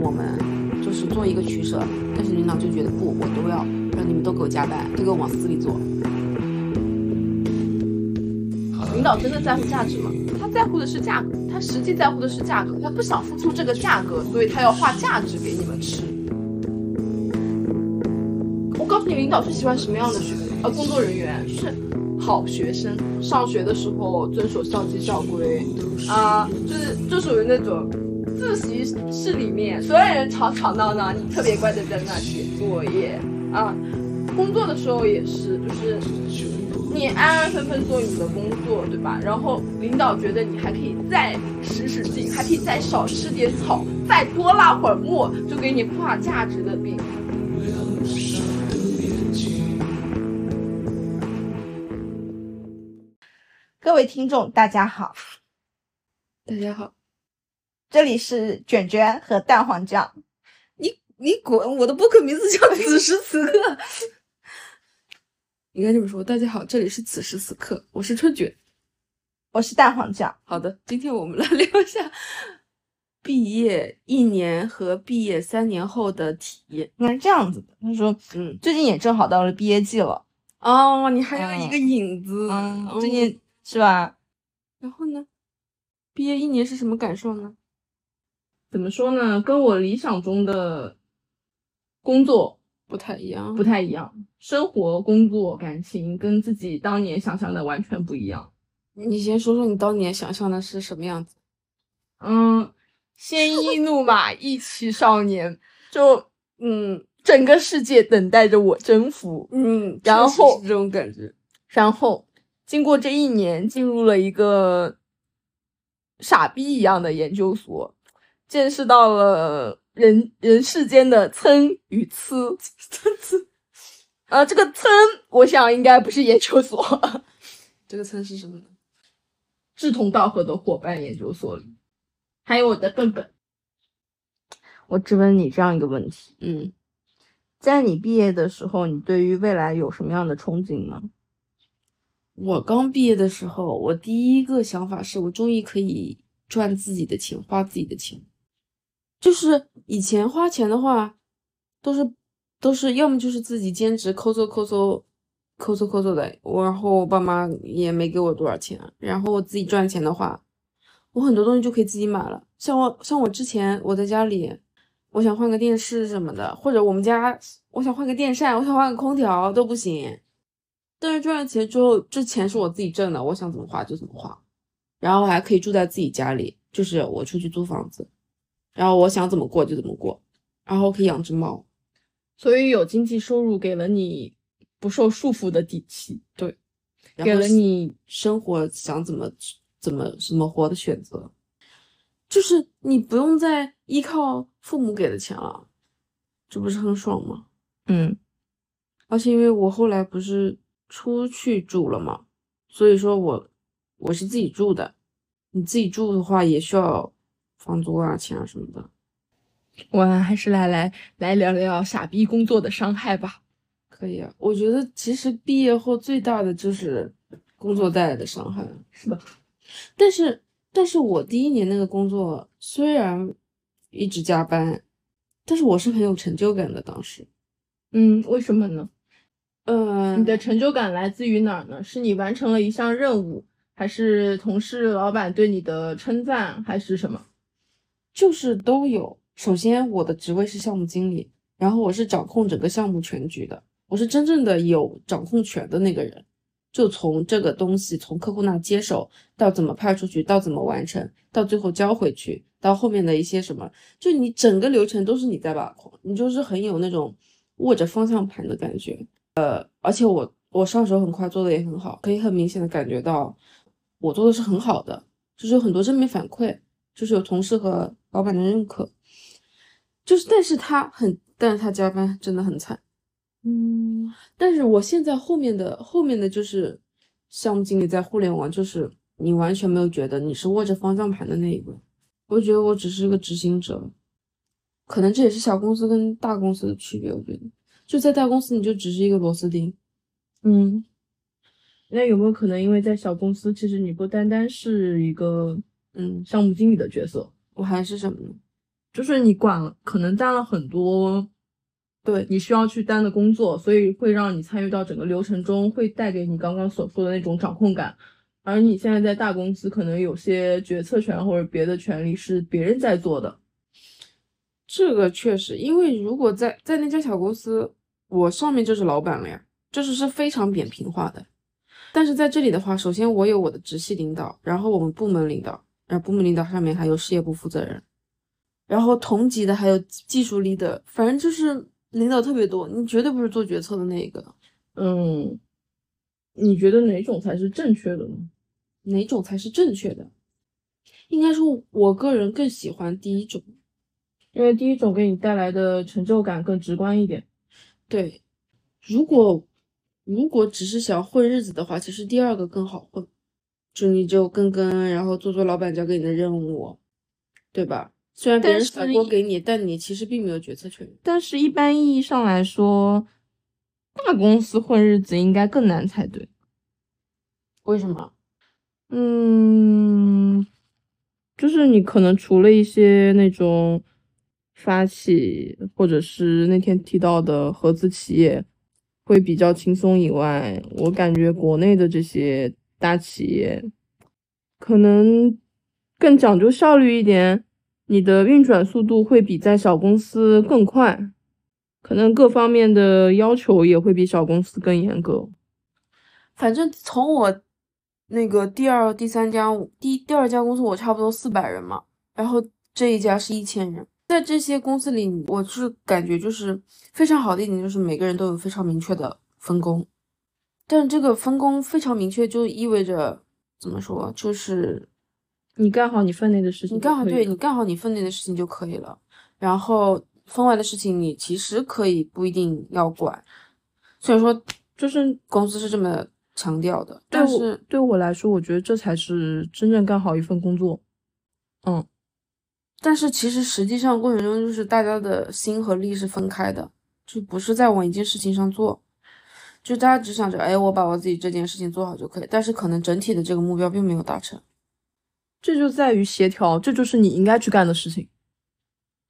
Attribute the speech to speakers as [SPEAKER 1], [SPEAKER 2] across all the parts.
[SPEAKER 1] 我们就是做一个取舍。但是领导就觉得不，我都要让你们都给我加班，都给我往死里做。
[SPEAKER 2] 领导真的在乎价值吗？他在乎的是价格，他实际在乎的是价格，他不想付出这个价格，所以他要画价值给你们吃。我告诉你，领导是喜欢什么样的学呃工作人员，是好学生，上学的时候遵守校纪校规啊，就是就属于那种自习室里面所有人吵吵闹闹，你特别乖的在那写作业啊，工作的时候也是，就是。你安安分分做你的工作，对吧？然后领导觉得你还可以再使使劲，还可以再少吃点草，再多拉会儿磨，就给你画价值的饼。
[SPEAKER 3] 各位听众，大家好，
[SPEAKER 1] 大家好，
[SPEAKER 3] 这里是卷卷和蛋黄酱。
[SPEAKER 1] 你你滚！我的播客名字叫 此时此刻。应该这么说，大家好，这里是此时此刻，我是春卷，
[SPEAKER 3] 我是蛋黄酱。
[SPEAKER 1] 好的，今天我们来聊一下毕业一年和毕业三年后的体验。
[SPEAKER 3] 应该是这样子的，他说，嗯，最近也正好到了毕业季了。
[SPEAKER 1] 哦，你还有一个影子，
[SPEAKER 3] 嗯，最近是吧？
[SPEAKER 1] 然后呢？毕业一年是什么感受呢？
[SPEAKER 2] 怎么说呢？跟我理想中的工作。
[SPEAKER 1] 不太一样，
[SPEAKER 2] 不太一样。生活、工作、感情跟自己当年想象的完全不一样。
[SPEAKER 1] 你先说说你当年想象的是什么样子？
[SPEAKER 2] 嗯，鲜衣怒马，意气少年，就嗯，整个世界等待着我征服。
[SPEAKER 1] 嗯，
[SPEAKER 2] 然后
[SPEAKER 1] 这种感觉，
[SPEAKER 2] 然后经过这一年，进入了一个傻逼一样的研究所，见识到了。人人世间的参与呲，呃，这个参，我想应该不是研究所，
[SPEAKER 1] 这个参是什么呢？
[SPEAKER 2] 志同道合的伙伴研究所里，还有我的笨笨。我只问你这样一个问题，
[SPEAKER 1] 嗯，
[SPEAKER 2] 在你毕业的时候，你对于未来有什么样的憧憬呢？
[SPEAKER 1] 我刚毕业的时候，我第一个想法是我终于可以赚自己的钱，花自己的钱。就是以前花钱的话，都是都是要么就是自己兼职抠搜抠搜抠搜抠搜的，我然后我爸妈也没给我多少钱，然后我自己赚钱的话，我很多东西就可以自己买了。像我像我之前我在家里，我想换个电视什么的，或者我们家我想换个电扇，我想换个空调都不行。但是赚了钱之后，这钱是我自己挣的，我想怎么花就怎么花，然后还可以住在自己家里，就是我出去租房子。然后我想怎么过就怎么过，然后可以养只猫，
[SPEAKER 2] 所以有经济收入给了你不受束缚的底气，
[SPEAKER 1] 对，
[SPEAKER 2] 给了你
[SPEAKER 1] 生活想怎么怎么怎么活的选择，就是你不用再依靠父母给的钱了，这不是很爽吗？
[SPEAKER 2] 嗯，
[SPEAKER 1] 而且因为我后来不是出去住了嘛，所以说我我是自己住的，你自己住的话也需要。房租啊，钱啊什么的，
[SPEAKER 2] 我还是来来来聊聊傻逼工作的伤害吧。
[SPEAKER 1] 可以啊，我觉得其实毕业后最大的就是工作带来的伤害，
[SPEAKER 2] 是吧？
[SPEAKER 1] 但是，但是我第一年那个工作虽然一直加班，但是我是很有成就感的。当时，
[SPEAKER 2] 嗯，为什么呢？
[SPEAKER 1] 嗯，
[SPEAKER 2] 你的成就感来自于哪儿呢？是你完成了一项任务，还是同事、老板对你的称赞，还是什么？
[SPEAKER 1] 就是都有。首先，我的职位是项目经理，然后我是掌控整个项目全局的，我是真正的有掌控权的那个人。就从这个东西从客户那接手，到怎么派出去，到怎么完成，到最后交回去，到后面的一些什么，就你整个流程都是你在把控，你就是很有那种握着方向盘的感觉。呃，而且我我上手很快，做的也很好，可以很明显的感觉到我做的是很好的，就是有很多正面反馈。就是有同事和老板的认可，就是，但是他很，但是他加班真的很惨，
[SPEAKER 2] 嗯，
[SPEAKER 1] 但是我现在后面的后面的就是项目经理在互联网，就是你完全没有觉得你是握着方向盘的那一个，我觉得我只是个执行者，可能这也是小公司跟大公司的区别，我觉得。就在大公司你就只是一个螺丝钉，
[SPEAKER 2] 嗯，那有没有可能，因为在小公司，其实你不单单是一个
[SPEAKER 1] 嗯，
[SPEAKER 2] 项目经理的角色，
[SPEAKER 1] 我还是什么呢？
[SPEAKER 2] 就是你管了，可能担了很多
[SPEAKER 1] 对，
[SPEAKER 2] 你需要去担的工作，所以会让你参与到整个流程中，会带给你刚刚所说的那种掌控感。而你现在在大公司，可能有些决策权或者别的权利是别人在做的。
[SPEAKER 1] 这个确实，因为如果在在那家小公司，我上面就是老板了呀，就是是非常扁平化的。但是在这里的话，首先我有我的直系领导，然后我们部门领导，然后部门领导上面还有事业部负责人，然后同级的还有技术 leader，，反正就是领导特别多，你绝对不是做决策的那个。
[SPEAKER 2] 嗯，你觉得哪种才是正确的呢？
[SPEAKER 1] 哪种才是正确的？应该说，我个人更喜欢第一种，
[SPEAKER 2] 因为第一种给你带来的成就感更直观一点。
[SPEAKER 1] 对，如果如果只是想混日子的话，其实第二个更好混，就你就跟跟，然后做做老板交给你的任务，对吧？虽然别人甩锅给你，但你其实并没有决策权。
[SPEAKER 2] 但是，一般意义上来说，大公司混日子应该更难才对。
[SPEAKER 1] 为什么？
[SPEAKER 2] 嗯，就是你可能除了一些那种发起，或者是那天提到的合资企业会比较轻松以外，我感觉国内的这些大企业可能更讲究效率一点，你的运转速度会比在小公司更快，可能各方面的要求也会比小公司更严格。
[SPEAKER 1] 反正从我。那个第二、第三家，第第二家公司我差不多四百人嘛，然后这一家是一千人。在这些公司里，我是感觉就是非常好的一点，就是每个人都有非常明确的分工。但是这个分工非常明确，就意味着怎么说，就是
[SPEAKER 2] 你干好你分内的事情，
[SPEAKER 1] 你干好对你干好你分内的事情就可以了。然后分外的事情，你其实可以不一定要管。虽然说，就是公司是这么。强调的，但是
[SPEAKER 2] 对我来说，我觉得这才是真正干好一份工作。嗯，
[SPEAKER 1] 但是其实实际上过程中，就是大家的心和力是分开的，就不是在往一件事情上做，就大家只想着，哎，我把我自己这件事情做好就可以，但是可能整体的这个目标并没有达成。
[SPEAKER 2] 这就在于协调，这就是你应该去干的事情。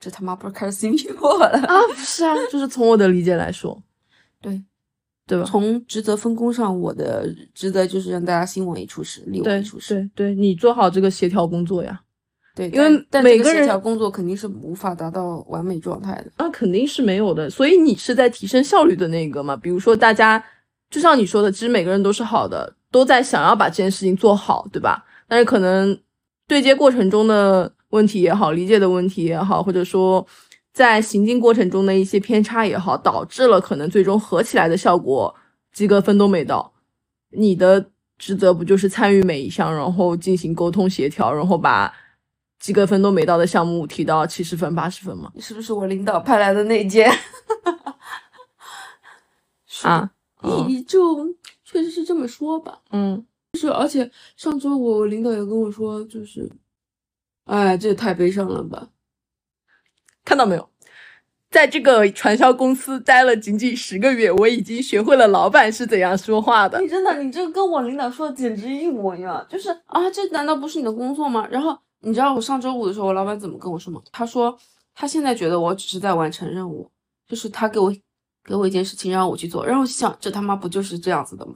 [SPEAKER 1] 这他妈不是开始心迷我了
[SPEAKER 2] 啊？不是啊，就是从我的理解来说，
[SPEAKER 1] 对。
[SPEAKER 2] 对吧？
[SPEAKER 1] 从职责分工上，我的职责就是让大家心往一处使，力往一处使。
[SPEAKER 2] 对对，你做好这个协调工作呀。
[SPEAKER 1] 对，
[SPEAKER 2] 因为每个人协
[SPEAKER 1] 调工作肯定是无法达到完美状态的。
[SPEAKER 2] 那肯定是没有的，所以你是在提升效率的那个嘛？比如说，大家就像你说的，其实每个人都是好的，都在想要把这件事情做好，对吧？但是可能对接过程中的问题也好，理解的问题也好，或者说。在行进过程中的一些偏差也好，导致了可能最终合起来的效果及格分都没到。你的职责不就是参与每一项，然后进行沟通协调，然后把及格分都没到的项目提到七十分、八十分吗？
[SPEAKER 1] 是不是我领导派来的那件？
[SPEAKER 2] 啊，
[SPEAKER 1] 你就确实是这么说吧。
[SPEAKER 2] 嗯，
[SPEAKER 1] 就是而且上周我领导也跟我说，就是，哎，这也太悲伤了吧。
[SPEAKER 2] 看到没有，在这个传销公司待了仅仅十个月，我已经学会了老板是怎样说话的。
[SPEAKER 1] 你真的，你这跟我领导说的简直一模一样。就是啊，这难道不是你的工作吗？然后你知道我上周五的时候，我老板怎么跟我说吗？他说他现在觉得我只是在完成任务，就是他给我给我一件事情让我去做。然后我想，这他妈不就是这样子的吗？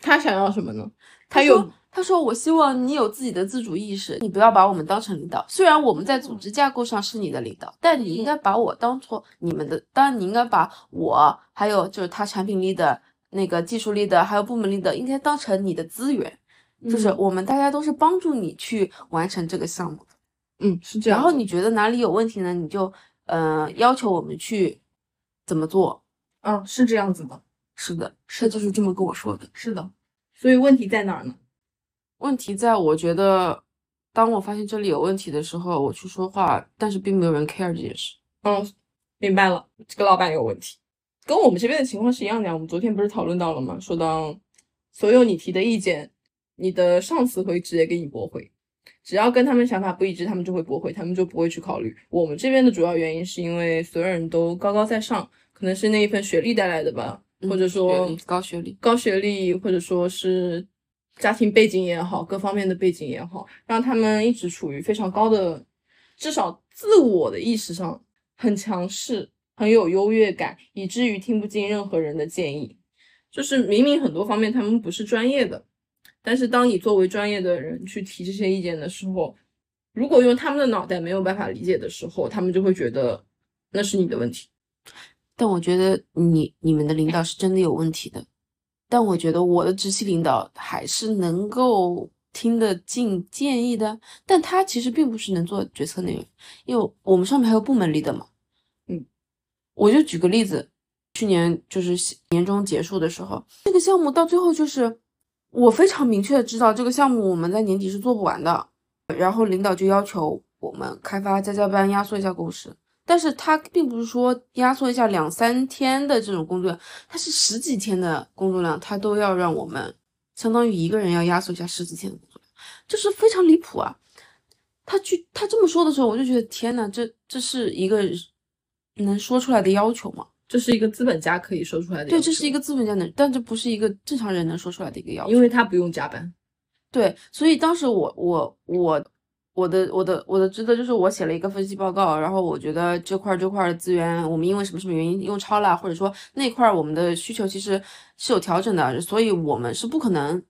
[SPEAKER 2] 他想要什么呢？
[SPEAKER 1] 他有。他说：“我希望你有自己的自主意识，你不要把我们当成领导。虽然我们在组织架构上是你的领导，但你应该把我当做你们的。当然，你应该把我还有就是他产品力的那个技术力的，还有部门力的，应该当成你的资源。就是我们大家都是帮助你去完成这个项目的。
[SPEAKER 2] 嗯，是这样。
[SPEAKER 1] 然后你觉得哪里有问题呢？你就呃要求我们去怎么做。
[SPEAKER 2] 嗯，是这样子的。
[SPEAKER 1] 是的，他就是这么跟我说的。
[SPEAKER 2] 是的。所以问题在哪儿呢？”
[SPEAKER 1] 问题在我觉得，当我发现这里有问题的时候，我去说话，但是并没有人 care 这件事。
[SPEAKER 2] 嗯，明白了，这个老板有问题，跟我们这边的情况是一样的。我们昨天不是讨论到了吗？说到所有你提的意见，你的上司会直接给你驳回，只要跟他们想法不一致，他们就会驳回，他们就不会去考虑。我们这边的主要原因是因为所有人都高高在上，可能是那一份学历带来的吧。或者说
[SPEAKER 1] 学高学历，
[SPEAKER 2] 高学历，或者说是家庭背景也好，各方面的背景也好，让他们一直处于非常高的，至少自我的意识上很强势，很有优越感，以至于听不进任何人的建议。就是明明很多方面他们不是专业的，但是当你作为专业的人去提这些意见的时候，如果用他们的脑袋没有办法理解的时候，他们就会觉得那是你的问题。
[SPEAKER 1] 但我觉得你你们的领导是真的有问题的，但我觉得我的直系领导还是能够听得进建议的，但他其实并不是能做决策那个，因为我们上面还有部门 leader 嘛。
[SPEAKER 2] 嗯，
[SPEAKER 1] 我就举个例子，去年就是年终结束的时候，这个项目到最后就是我非常明确的知道这个项目我们在年底是做不完的，然后领导就要求我们开发加加班压缩一下工时。但是他并不是说压缩一下两三天的这种工作量，他是十几天的工作量，他都要让我们相当于一个人要压缩一下十几天的工作量，就是非常离谱啊！他去他这么说的时候，我就觉得天呐，这这是一个能说出来的要求吗？
[SPEAKER 2] 这是一个资本家可以说出来的，
[SPEAKER 1] 对，这是一个资本家能，但这不是一个正常人能说出来的一个要求，
[SPEAKER 2] 因为他不用加班。
[SPEAKER 1] 对，所以当时我我我。我的我的我的职责就是我写了一个分析报告，然后我觉得这块这块的资源我们因为什么什么原因用超了，或者说那块我们的需求其实是有调整的，所以我们是不可能。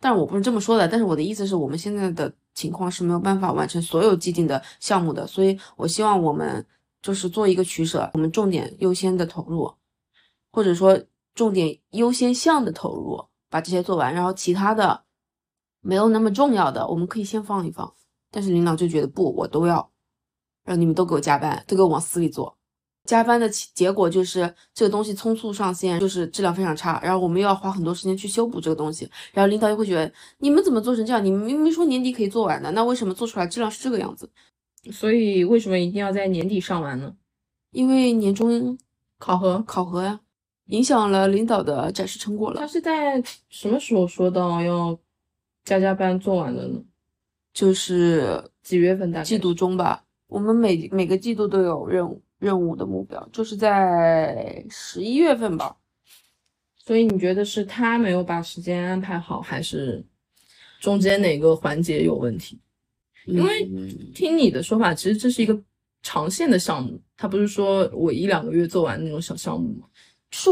[SPEAKER 1] 但是我不是这么说的，但是我的意思是我们现在的情况是没有办法完成所有既定的项目的，所以我希望我们就是做一个取舍，我们重点优先的投入，或者说重点优先项的投入，把这些做完，然后其他的没有那么重要的，我们可以先放一放。但是领导就觉得不，我都要让你们都给我加班，都给我往死里做。加班的结果就是这个东西匆促上线，就是质量非常差。然后我们又要花很多时间去修补这个东西。然后领导又会觉得你们怎么做成这样？你们明明说年底可以做完的，那为什么做出来质量是这个样子？
[SPEAKER 2] 所以为什么一定要在年底上完呢？
[SPEAKER 1] 因为年终
[SPEAKER 2] 考核
[SPEAKER 1] 考核呀，影响了领导的展示成果了。
[SPEAKER 2] 他是在什么时候说到要加加班做完的呢？
[SPEAKER 1] 就是
[SPEAKER 2] 几月份？大概
[SPEAKER 1] 季度中吧。我们每每个季度都有任务任务的目标，就是在十一月份吧。
[SPEAKER 2] 所以你觉得是他没有把时间安排好，还是中间哪个环节有问题？因为听你的说法，其实这是一个长线的项目，他不是说我一两个月做完那种小项目吗？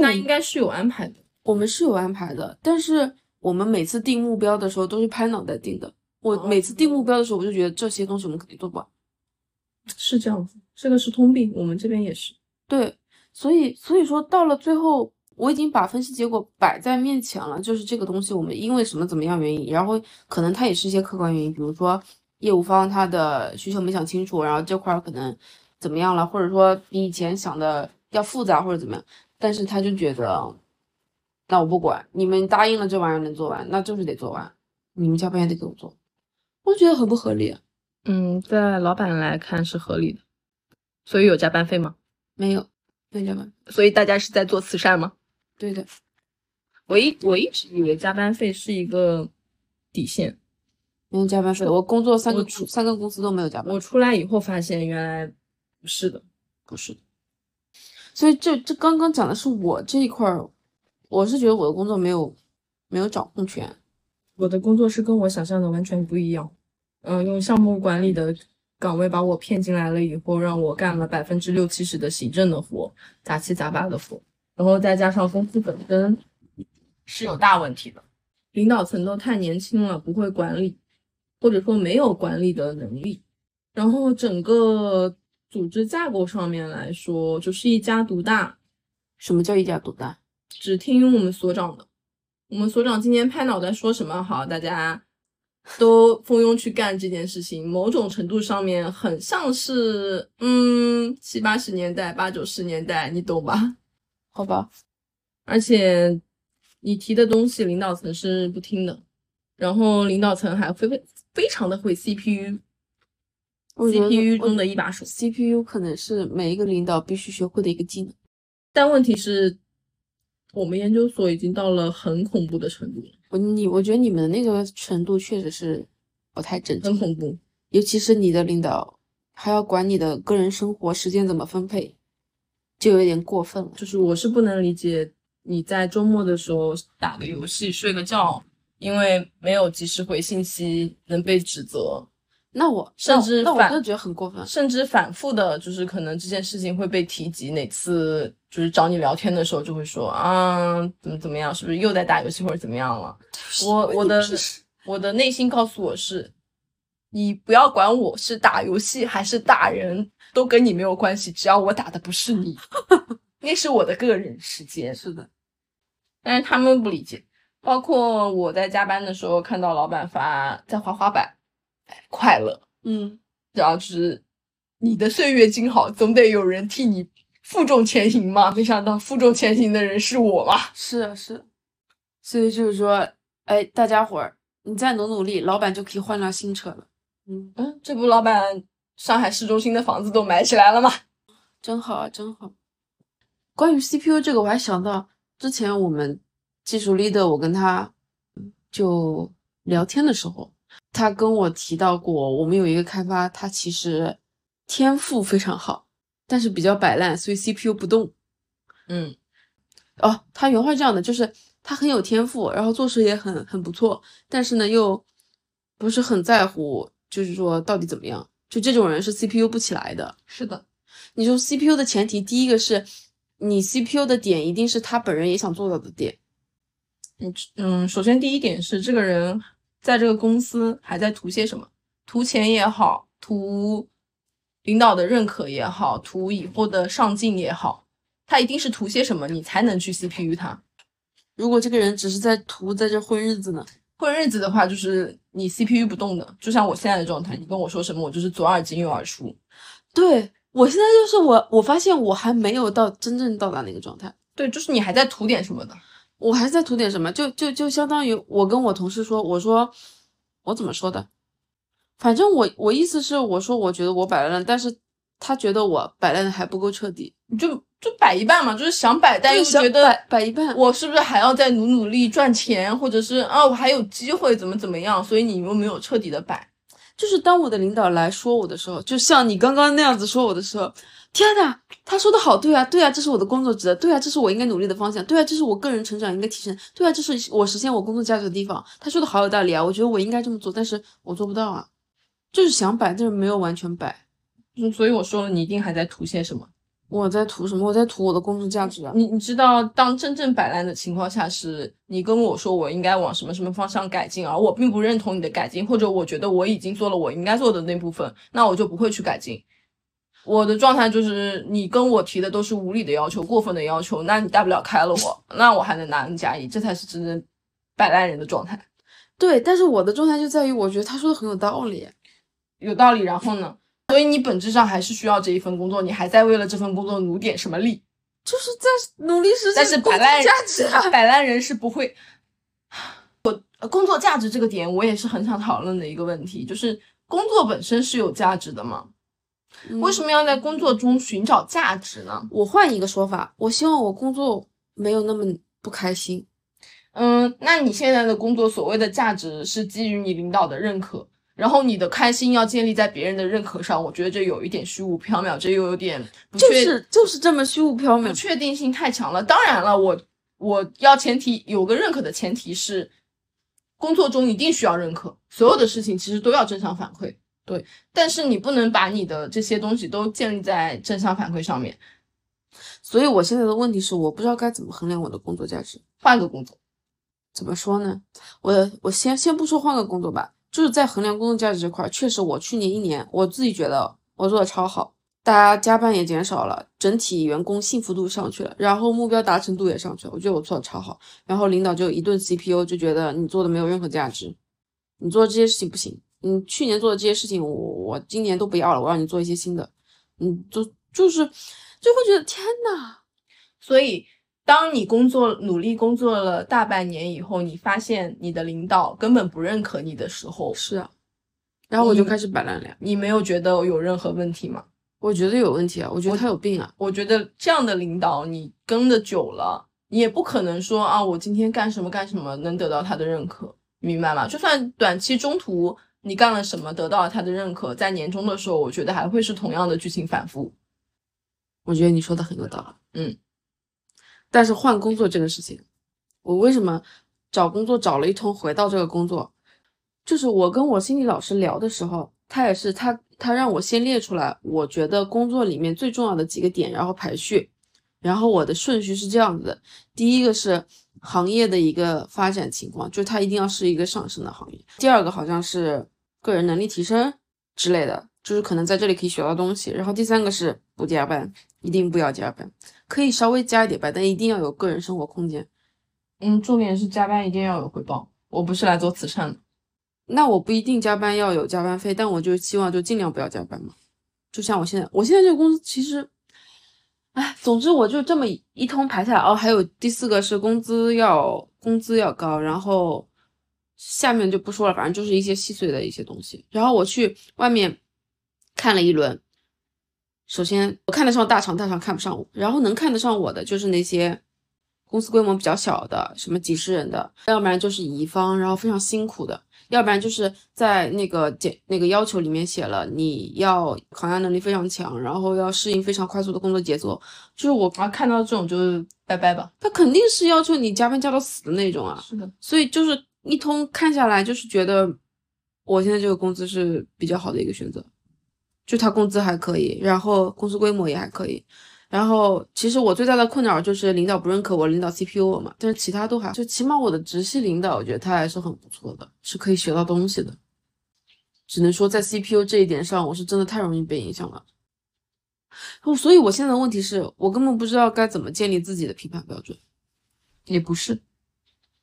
[SPEAKER 2] 那应该是有安排的。
[SPEAKER 1] 我们是有安排的，但是我们每次定目标的时候都是拍脑袋定的。我每次定目标的时候，我就觉得这些东西我们肯定做不完，
[SPEAKER 2] 是这样子，这个是通病，我们这边也是。
[SPEAKER 1] 对，所以所以说到了最后，我已经把分析结果摆在面前了，就是这个东西我们因为什么怎么样原因，然后可能它也是一些客观原因，比如说业务方他的需求没想清楚，然后这块可能怎么样了，或者说比以前想的要复杂或者怎么样，但是他就觉得，那我不管，你们答应了这玩意儿能做完，那就是得做完，你们加班也得给我做。我觉得很不合理。
[SPEAKER 2] 嗯，在老板来看是合理的，所以有加班费吗？
[SPEAKER 1] 没有，没加班。
[SPEAKER 2] 所以大家是在做慈善吗？
[SPEAKER 1] 对的。
[SPEAKER 2] 我一我一直以为加班费是一个底线，
[SPEAKER 1] 没有加班费。我工作三个出三个公司都没有加班。
[SPEAKER 2] 我出来以后发现原来不是的，
[SPEAKER 1] 不是的。所以这这刚刚讲的是我这一块儿，我是觉得我的工作没有没有掌控权。
[SPEAKER 2] 我的工作是跟我想象的完全不一样。嗯，用项目管理的岗位把我骗进来了以后，让我干了百分之六七十的行政的活，杂七杂八的活，然后再加上公司本身是有大问题的，领导层都太年轻了，不会管理，或者说没有管理的能力。然后整个组织架构上面来说，就是一家独大。
[SPEAKER 1] 什么叫一家独大？
[SPEAKER 2] 只听我们所长的。我们所长今天拍脑袋说什么好，大家都蜂拥去干这件事情。某种程度上面很像是，嗯，七八十年代、八九十年代，你懂吧？
[SPEAKER 1] 好吧。
[SPEAKER 2] 而且你提的东西，领导层是不听的。然后领导层还会非常的会 CPU，CPU 中的一把手。
[SPEAKER 1] CPU 可能是每一个领导必须学会的一个技能，
[SPEAKER 2] 但问题是。我们研究所已经到了很恐怖的程度了。
[SPEAKER 1] 我你我觉得你们的那个程度确实是不太正常，
[SPEAKER 2] 很恐怖。
[SPEAKER 1] 尤其是你的领导还要管你的个人生活时间怎么分配，就有点过分了。
[SPEAKER 2] 就是我是不能理解你在周末的时候打个游戏、睡个觉，因为没有及时回信息能被指责，
[SPEAKER 1] 那我
[SPEAKER 2] 甚至
[SPEAKER 1] 那我
[SPEAKER 2] 反
[SPEAKER 1] 觉得很过分。
[SPEAKER 2] 甚至反复的，就是可能这件事情会被提及。哪次就是找你聊天的时候，就会说啊，怎么怎么样，是不是又在打游戏或者怎么样了？我我的我的内心告诉我是，你不要管我是打游戏还是打人，都跟你没有关系，只要我打的不是你，那是我的个人时间。
[SPEAKER 1] 是的，
[SPEAKER 2] 但是他们不理解，包括我在加班的时候看到老板发在滑滑板，哎，快乐，
[SPEAKER 1] 嗯，
[SPEAKER 2] 然后就是你的岁月静好，总得有人替你负重前行嘛。没想到负重前行的人是我嘛。
[SPEAKER 1] 是啊是啊，所以就是说，哎，大家伙儿，你再努努力，老板就可以换辆新车了。嗯，
[SPEAKER 2] 嗯，这不老板上海市中心的房子都买起来了吗？
[SPEAKER 1] 真好啊，真好。关于 CPU 这个，我还想到之前我们技术 leader，我跟他就聊天的时候，他跟我提到过，我们有一个开发，他其实天赋非常好，但是比较摆烂，所以 CPU 不动。
[SPEAKER 2] 嗯
[SPEAKER 1] 哦，他原话是这样的，就是他很有天赋，然后做事也很很不错，但是呢又不是很在乎，就是说到底怎么样，就这种人是 CPU 不起来的。
[SPEAKER 2] 是的，
[SPEAKER 1] 你说 CPU 的前提，第一个是你 CPU 的点一定是他本人也想做到的点，
[SPEAKER 2] 嗯嗯，首先第一点是这个人在这个公司还在图些什么？图钱也好，图领导的认可也好，图以后的上进也好，他一定是图些什么，你才能去 CPU 他。
[SPEAKER 1] 如果这个人只是在图在这混日子呢？
[SPEAKER 2] 混日子的话，就是你 CPU 不动的，就像我现在的状态，你跟我说什么，我就是左耳进右耳出。
[SPEAKER 1] 对我现在就是我，我发现我还没有到真正到达那个状态，
[SPEAKER 2] 对，就是你还在图点什么的。
[SPEAKER 1] 我还在图点什么，就就就相当于我跟我同事说，我说我怎么说的，反正我我意思是我说我觉得我摆烂，但是他觉得我摆烂的还不够彻底，
[SPEAKER 2] 你就就摆一半嘛，就是想摆，但又觉得
[SPEAKER 1] 摆摆一半，
[SPEAKER 2] 我是不是还要再努努力赚钱，或者是啊我还有机会怎么怎么样，所以你又没有彻底的摆。
[SPEAKER 1] 就是当我的领导来说我的时候，就像你刚刚那样子说我的时候，天呐，他说的好对啊，对啊，这是我的工作值得，对啊，这是我应该努力的方向，对啊，这是我个人成长应该提升，对啊，这是我实现我工作价值的地方。他说的好有道理啊，我觉得我应该这么做，但是我做不到啊，就是想摆，但是没有完全摆。
[SPEAKER 2] 嗯所以我说了，你一定还在图些什么。
[SPEAKER 1] 我在图什么？我在图我的工作价值啊。
[SPEAKER 2] 你你知道，当真正摆烂的情况下，是你跟我说我应该往什么什么方向改进，而我并不认同你的改进，或者我觉得我已经做了我应该做的那部分，那我就不会去改进。我的状态就是，你跟我提的都是无理的要求、过分的要求，那你大不了开了我，那我还能拿 N 加一，这才是真正摆烂人的状态。
[SPEAKER 1] 对，但是我的状态就在于，我觉得他说的很有道理。
[SPEAKER 2] 有道理。然后呢？所以你本质上还是需要这一份工作，你还在为了这份工作努点什么力？
[SPEAKER 1] 就是在努力实现
[SPEAKER 2] 但是摆烂
[SPEAKER 1] 价值啊。
[SPEAKER 2] 摆烂人是不会。我呃工作价值这个点，我也是很想讨论的一个问题，就是工作本身是有价值的吗？为什
[SPEAKER 1] 么？
[SPEAKER 2] 要在工作中寻找价值呢？
[SPEAKER 1] 我换一个说法，我希望我工作没有那么不开心。
[SPEAKER 2] 嗯，那你现在的工作所谓的价值是基于你领导的认可，然后你的开心要建立在别人的认可上，我觉得这有一点虚无缥缈，这又有点不
[SPEAKER 1] 就是就是这么虚无缥缈
[SPEAKER 2] 不
[SPEAKER 1] 缈。
[SPEAKER 2] 确定性太强了。当然了，我我要前提有个认可的前提是，工作中一定需要认可，所有的事情其实都要正向反馈。对，但是你不能把你的这些东西都建立在正向反馈上面，
[SPEAKER 1] 所以我现在的问题是，我不知道该怎么衡量我的工作价值。
[SPEAKER 2] 换个工作。
[SPEAKER 1] 怎么说呢？我我先先不说换个工作吧，就是在衡量工作价值这块儿，确实我去年一年我自己觉得我做的超好，大家加班也减少了，整体员工幸福度上去了，然后目标达成度也上去了，我觉得我做的超好。然后领导就一顿 CPU 就觉得你做的没有任何价值，你做的这些事情不行，你去年做的这些事情我我今年都不要了，我让你做一些新的，嗯，就就是就会觉得天呐，
[SPEAKER 2] 所以，当你工作努力工作了大半年以后，你发现你的领导根本不认可你的时候，
[SPEAKER 1] 是啊，然后我就开始摆烂了呀，
[SPEAKER 2] 你没有觉得有任何问题吗？
[SPEAKER 1] 我觉得有问题啊，我觉得他有病啊。
[SPEAKER 2] 我觉得这样的领导，你跟的久了，你也不可能说啊，我今天干什么干什么能得到他的认可，明白吗？就算短期中途你干了什么得到了他的认可，在年终的时候，我觉得还会是同样的剧情反复。
[SPEAKER 1] 我觉得你说的很有道理，
[SPEAKER 2] 嗯，
[SPEAKER 1] 但是换工作这个事情，我为什么找工作找了一通，回到这个工作，就是我跟我心理老师聊的时候，他也是他他让我先列出来，我觉得工作里面最重要的几个点，然后排序，然后我的顺序是这样子的，第一个是行业的一个发展情况，就它一定要是一个上升的行业，第二个好像是个人能力提升之类的。就是可能在这里可以学到东西，然后第三个是不加班，一定不要加班，可以稍微加一点班，但一定要有个人生活空间。
[SPEAKER 2] 嗯，重点是加班一定要有回报。我不是来做慈善的，
[SPEAKER 1] 那我不一定加班要有加班费，但我就希望就尽量不要加班嘛。就像我现在，我现在这个工资其实，哎，总之我就这么一通排下来。哦，还有第四个是工资要工资要高，然后下面就不说了，反正就是一些细碎的一些东西。然后我去外面。看了一轮，首先我看得上大厂，大厂看不上我。然后能看得上我的就是那些公司规模比较小的，什么几十人的，要不然就是乙方，然后非常辛苦的，要不然就是在那个简那个要求里面写了你要抗压能力非常强，然后要适应非常快速的工作节奏。就是我
[SPEAKER 2] 啊看到这种就是拜拜吧，
[SPEAKER 1] 他肯定是要求你加班加到死的那种啊。
[SPEAKER 2] 是的，
[SPEAKER 1] 所以就是一通看下来，就是觉得我现在这个工资是比较好的一个选择。就他工资还可以，然后公司规模也还可以，然后其实我最大的困扰就是领导不认可我，领导 CPU 我嘛，但是其他都还就起码我的直系领导，我觉得他还是很不错的，是可以学到东西的。只能说在 CPU 这一点上，我是真的太容易被影响了。所以我现在的问题是我根本不知道该怎么建立自己的评判标准。
[SPEAKER 2] 也不是，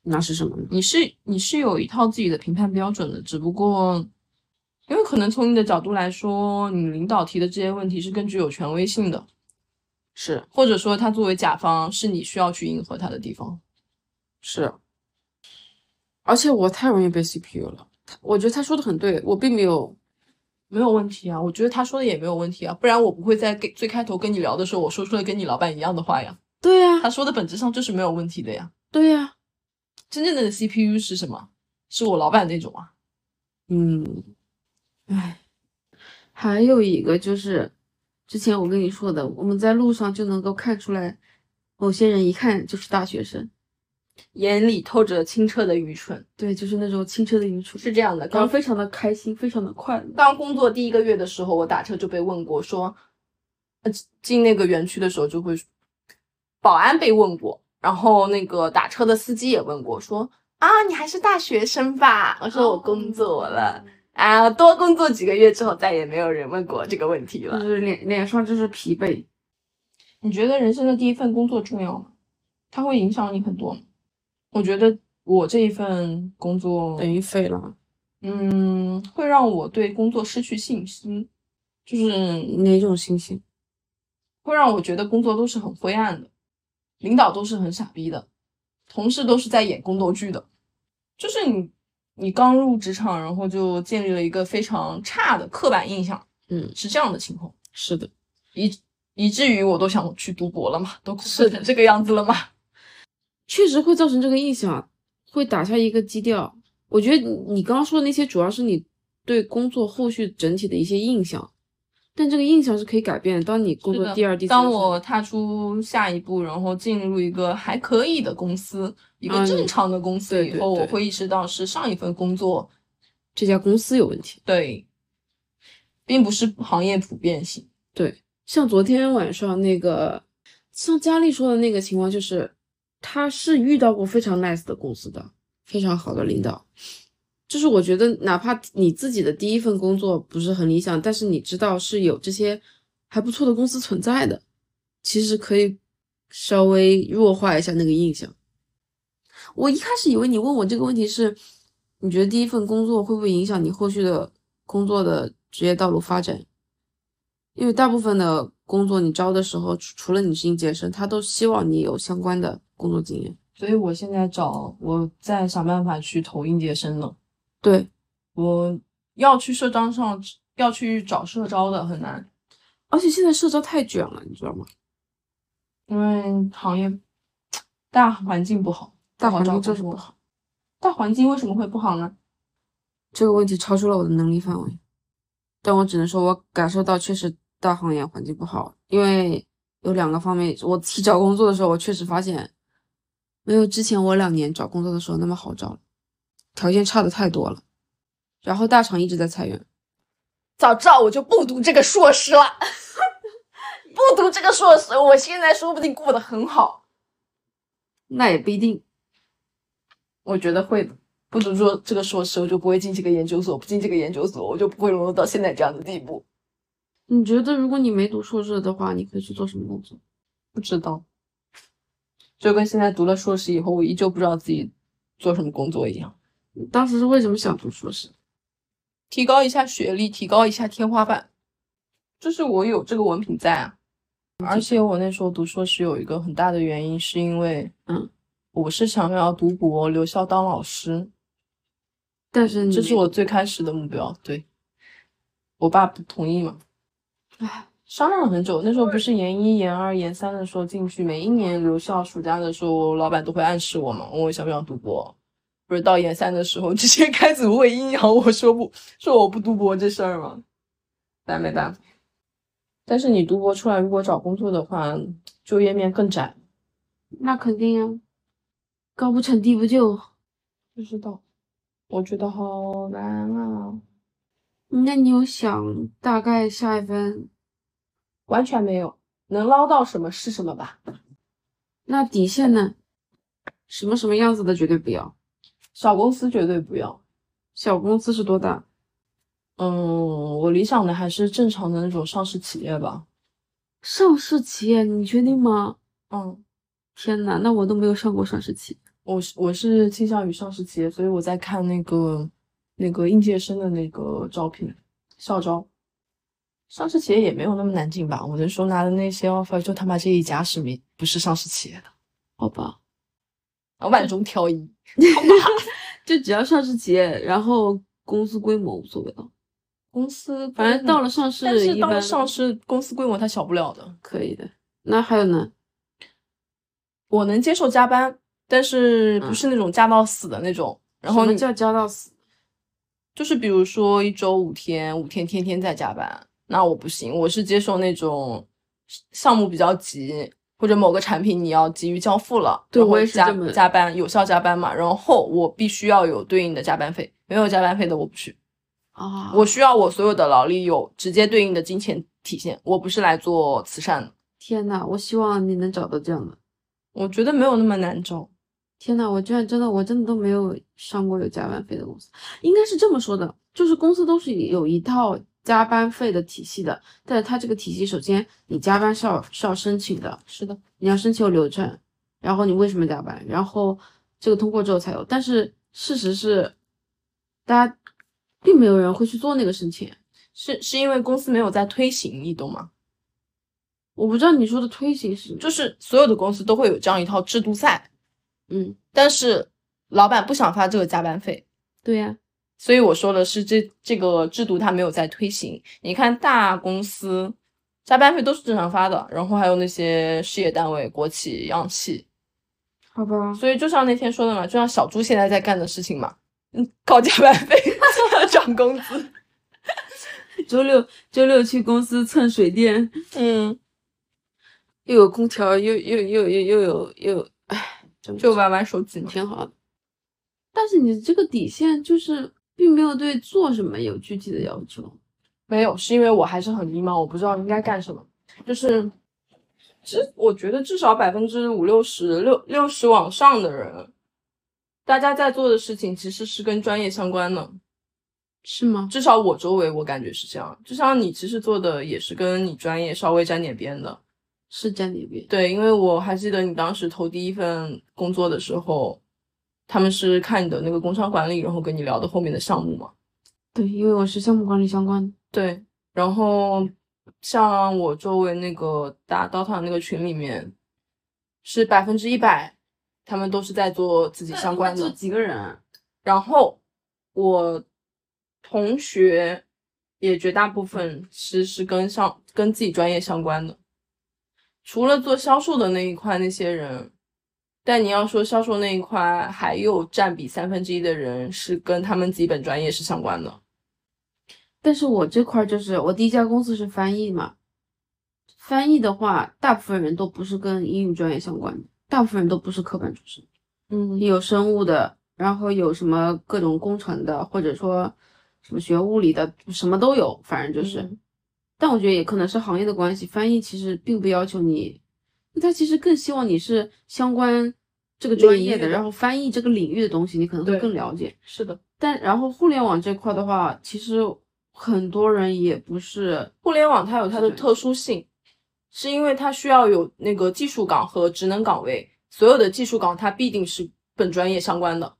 [SPEAKER 1] 那是什么呢？
[SPEAKER 2] 你是你是有一套自己的评判标准的，只不过。因为可能从你的角度来说，你领导提的这些问题是更具有权威性的，
[SPEAKER 1] 是
[SPEAKER 2] 或者说他作为甲方是你需要去迎合他的地方，
[SPEAKER 1] 是。而且我太容易被 CPU 了，我觉得他说的很对，我并没有
[SPEAKER 2] 没有问题啊，我觉得他说的也没有问题啊，不然我不会在给最开头跟你聊的时候，我说出了跟你老板一样的话呀。
[SPEAKER 1] 对呀，
[SPEAKER 2] 他说的本质上就是没有问题的呀。
[SPEAKER 1] 对呀，
[SPEAKER 2] 真正的 CPU 是什么？是我老板那种啊。
[SPEAKER 1] 嗯。唉，还有一个就是，之前我跟你说的，我们在路上就能够看出来，某些人一看就是大学生，
[SPEAKER 2] 眼里透着清澈的愚蠢。
[SPEAKER 1] 对，就是那种清澈的愚蠢，
[SPEAKER 2] 是这样的。
[SPEAKER 1] 刚非常的开心，非常的快乐。
[SPEAKER 2] 刚工作第一个月的时候，我打车就被问过，说，呃，进那个园区的时候就会，保安被问过，然后那个打车的司机也问过，说啊，你还是大学生吧？我说我工作了。啊，多工作几个月之后，再也没有人问过这个问题了。
[SPEAKER 1] 就是脸脸上就是疲惫。
[SPEAKER 2] 你觉得人生的第一份工作重要吗？它会影响你很多吗？我觉得我这一份工作
[SPEAKER 1] 等于废了。
[SPEAKER 2] 嗯，会让我对工作失去信心。就是
[SPEAKER 1] 哪种信心？
[SPEAKER 2] 会让我觉得工作都是很灰暗的，领导都是很傻逼的，同事都是在演宫斗剧的。就是你。你刚入职场，然后就建立了一个非常差的刻板印象，
[SPEAKER 1] 嗯，
[SPEAKER 2] 是这样的情况，
[SPEAKER 1] 是的，
[SPEAKER 2] 以以至于我都想去读博了嘛，都是成这个样子了嘛，
[SPEAKER 1] 确实会造成这个印象，会打下一个基调。我觉得你刚刚说的那些，主要是你对工作后续整体的一些印象。但这个印象是可以改变。当你工作第二、第
[SPEAKER 2] 三，当我踏出下一步，然后进入一个还可以的公司，一个正常的公司以后，我会意识到是上一份工作
[SPEAKER 1] 这家公司有问题。
[SPEAKER 2] 对，并不是行业普遍性。
[SPEAKER 1] 对，像昨天晚上那个，像佳丽说的那个情况，就是他是遇到过非常 nice 的公司的，非常好的领导。就是我觉得，哪怕你自己的第一份工作不是很理想，但是你知道是有这些还不错的公司存在的，其实可以稍微弱化一下那个印象。我一开始以为你问我这个问题是，你觉得第一份工作会不会影响你后续的工作的职业道路发展？因为大部分的工作你招的时候，除了你是应届生，他都希望你有相关的工作经验。
[SPEAKER 2] 所以我现在找，我在想办法去投应届生呢。
[SPEAKER 1] 对，
[SPEAKER 2] 我要去社招上，要去找社招的很难，
[SPEAKER 1] 而且现在社招太卷了，你知道吗？
[SPEAKER 2] 因为行业大环境不好，
[SPEAKER 1] 大环境就是不好。
[SPEAKER 2] 大环境为什么会不好呢？
[SPEAKER 1] 这个问题超出了我的能力范围，但我只能说，我感受到确实大行业环境不好，因为有两个方面，我自己找工作的时候，我确实发现没有之前我两年找工作的时候那么好找了，条件差的太多了。然后大厂一直在裁员，
[SPEAKER 2] 早知道我就不读这个硕士了，不读这个硕士，我现在说不定过得很好。
[SPEAKER 1] 那也不一定。
[SPEAKER 2] 我觉得会的，不读做这个硕士，我就不会进这个研究所，不进这个研究所，我就不会沦落到现在这样的地步。
[SPEAKER 1] 你觉得如果你没读硕士的话，你可以去做什么工作？
[SPEAKER 2] 不知道，就跟现在读了硕士以后，我依旧不知道自己做什么工作一样。
[SPEAKER 1] 你当时是为什么想读硕士？
[SPEAKER 2] 提高一下学历，提高一下天花板，就是我有这个文凭在啊。而且我那时候读硕士有一个很大的原因，是因为，
[SPEAKER 1] 嗯，
[SPEAKER 2] 我是想要读博留校当老师，
[SPEAKER 1] 但是
[SPEAKER 2] 这是我最开始的目标。对，我爸不同意嘛，
[SPEAKER 1] 唉，
[SPEAKER 2] 商量了很久。那时候不是研一、研二、研三的时候进去，每一年留校暑假的时候，老板都会暗示我嘛，问我想不想读博。不是到研三的时候，直接开组会阴阳我说不，说我不读博这事儿吗？但没办法。但是你读博出来，如果找工作的话，就业面更窄。
[SPEAKER 1] 那肯定啊，高不成低不就。
[SPEAKER 2] 不知道，我觉得好难啊，
[SPEAKER 1] 那你有想大概下一份？
[SPEAKER 2] 完全没有，能捞到什么是什么吧。
[SPEAKER 1] 那底线呢？什么什么样子的绝对不要。
[SPEAKER 2] 小公司绝对不要。
[SPEAKER 1] 小公司是多大？
[SPEAKER 2] 嗯，我理想的还是正常的那种上市企业吧。
[SPEAKER 1] 上市企业，你确定吗？
[SPEAKER 2] 嗯，
[SPEAKER 1] 天呐，那我都没有上过上市企业。
[SPEAKER 2] 我是我是倾向于上市企业，所以我在看那个那个应届生的那个招聘校招。上市企业也没有那么难进吧？我那时候拿的那些 offer 就他妈这一家是没不是上市企业的，
[SPEAKER 1] 好吧，
[SPEAKER 2] 万中挑一。
[SPEAKER 1] 就只要上市企业，然后公司规模无所谓了。
[SPEAKER 2] 公司
[SPEAKER 1] 反正到了上市，
[SPEAKER 2] 但是到了上市，公司规模它小不了的。
[SPEAKER 1] 可以的。那还有呢？
[SPEAKER 2] 我能接受加班，但是不是那种加到死的那种。然后你
[SPEAKER 1] 什么叫加到死？
[SPEAKER 2] 就是比如说一周五天，五天天天在加班，那我不行。我是接受那种项目比较急，或者某个产品你要急于交付了，
[SPEAKER 1] 对我也是
[SPEAKER 2] 加加班，有效加班嘛。然后我必须要有对应的加班费，没有加班费的我不去。
[SPEAKER 1] 啊，
[SPEAKER 2] 我需要我所有的劳力有直接对应的金钱体现。我不是来做慈善的，
[SPEAKER 1] 天呐，我希望你能找到这样的。
[SPEAKER 2] 我觉得没有那么难找。
[SPEAKER 1] 天呐，我居然真的，我真的都没有上过有加班费的公司。应该是这么说的，就是公司都是有一套加班费的体系的，但是它这个体系，首先你加班是要是要申请的，
[SPEAKER 2] 是的，
[SPEAKER 1] 你要申请有流程，然后你为什么加班，然后这个通过之后才有。但是事实是，大家并没有人会去做那个申请。
[SPEAKER 2] 是是因为公司没有在推行，你懂吗？
[SPEAKER 1] 我不知道你说的推行是，
[SPEAKER 2] 就是所有的公司都会有这样一套制度在，
[SPEAKER 1] 嗯，
[SPEAKER 2] 但是老板不想发这个加班费，
[SPEAKER 1] 对呀、
[SPEAKER 2] 所以我说的是这这个制度它没有在推行。你看大公司加班费都是正常发的，然后还有那些事业单位、国企、央企，
[SPEAKER 1] 好吧，
[SPEAKER 2] 所以就像那天说的嘛，就像小猪现在在干的事情嘛，嗯，靠加班费 涨工资，
[SPEAKER 1] 周六周六去公司蹭水电，
[SPEAKER 2] 嗯，
[SPEAKER 1] 又有空调，又又又又又有又有，唉，
[SPEAKER 2] 就玩玩手机嘛。
[SPEAKER 1] 挺好的。但是你这个底线就是并没有对做什么有具体的要求。
[SPEAKER 2] 没有，是因为我还是很迷茫，我不知道应该干什么。就是，其实我觉得至少百分之五六十、六六十往上的人，大家在做的事情其实是跟专业相关的。
[SPEAKER 1] 是吗？
[SPEAKER 2] 至少我周围我感觉是这样。就像你其实做的也是跟你专业稍微沾点边的。
[SPEAKER 1] 是沾点边？
[SPEAKER 2] 对，因为我还记得你当时投第一份工作的时候，他们是看你的那个工商管理，然后跟你聊的后面的项目嘛。
[SPEAKER 1] 对，因为我是项目管理相关的。
[SPEAKER 2] 对，然后像我周围那个打 DOTA 那个群里面，是百分之一百，他们都是在做自己相关的。
[SPEAKER 1] 就几个人啊？
[SPEAKER 2] 然后我同学也绝大部分其实是跟上跟自己专业相关的，除了做销售的那一块那些人，但你要说销售那一块，还有占比三分之一的人是跟他们自己本专业是相关的。
[SPEAKER 1] 但是我这块儿就是我第一家公司是翻译嘛，翻译的话，大部分人都不是跟英语专业相关的，大部分人都不是科班出身，
[SPEAKER 2] 嗯
[SPEAKER 1] 有生物的，然后有什么各种工程的，或者说什么学物理的，什么都有，反正就是。
[SPEAKER 2] 嗯
[SPEAKER 1] 但我觉得也可能是行业的关系，翻译其实并不要求你，他其实更希望你是相关这个专业的，然后翻译这个领域的东西，你可能会更了解。
[SPEAKER 2] 是的，
[SPEAKER 1] 但然后互联网这块的话，其实很多人也不是
[SPEAKER 2] 互联网它有它的特殊性，是因为它需要有那个技术岗和职能岗位，所有的技术岗它必定是本专业相关的，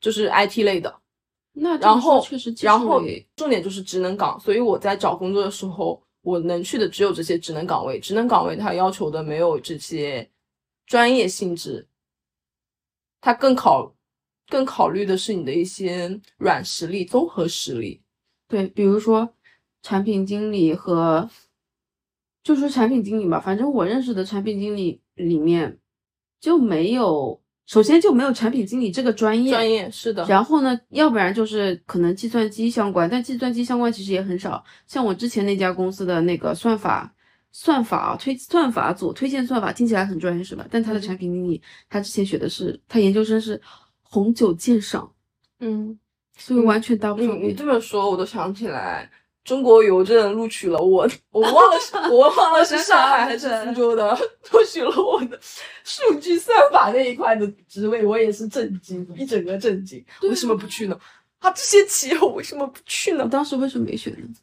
[SPEAKER 2] 就是 IT 类的。
[SPEAKER 1] 那
[SPEAKER 2] 然后
[SPEAKER 1] 确实技
[SPEAKER 2] 然后重点就是职能岗，所以我在找工作的时候，我能去的只有这些职能岗位。职能岗位它要求的没有这些专业性质，它更考更考虑的是你的一些软实力、综合实力。
[SPEAKER 1] 对，比如说产品经理和，就说产品经理吧，反正我认识的产品经理里面就没有，首先就没有产品经理这个专业，
[SPEAKER 2] 专业是的，
[SPEAKER 1] 然后呢，要不然就是可能计算机相关，但计算机相关其实也很少。像我之前那家公司的那个算法、算法啊推算法组推荐算法，听起来很专业是吧？但他的
[SPEAKER 2] 嗯
[SPEAKER 1] 产品经理，他之前学的是，他研究生是红酒鉴赏，
[SPEAKER 2] 嗯。
[SPEAKER 1] 所以完全搭不
[SPEAKER 2] 你
[SPEAKER 1] 上边。
[SPEAKER 2] 你这么说，我都想起来，中国邮政录取了我，我忘了是，我忘了是上海还是苏州的，录取了我的数据算法那一块的职位，我也是震惊，一整个震惊。为什么不去呢？啊，这些企业我为什么不去呢
[SPEAKER 1] 你？当时为什么没选呢？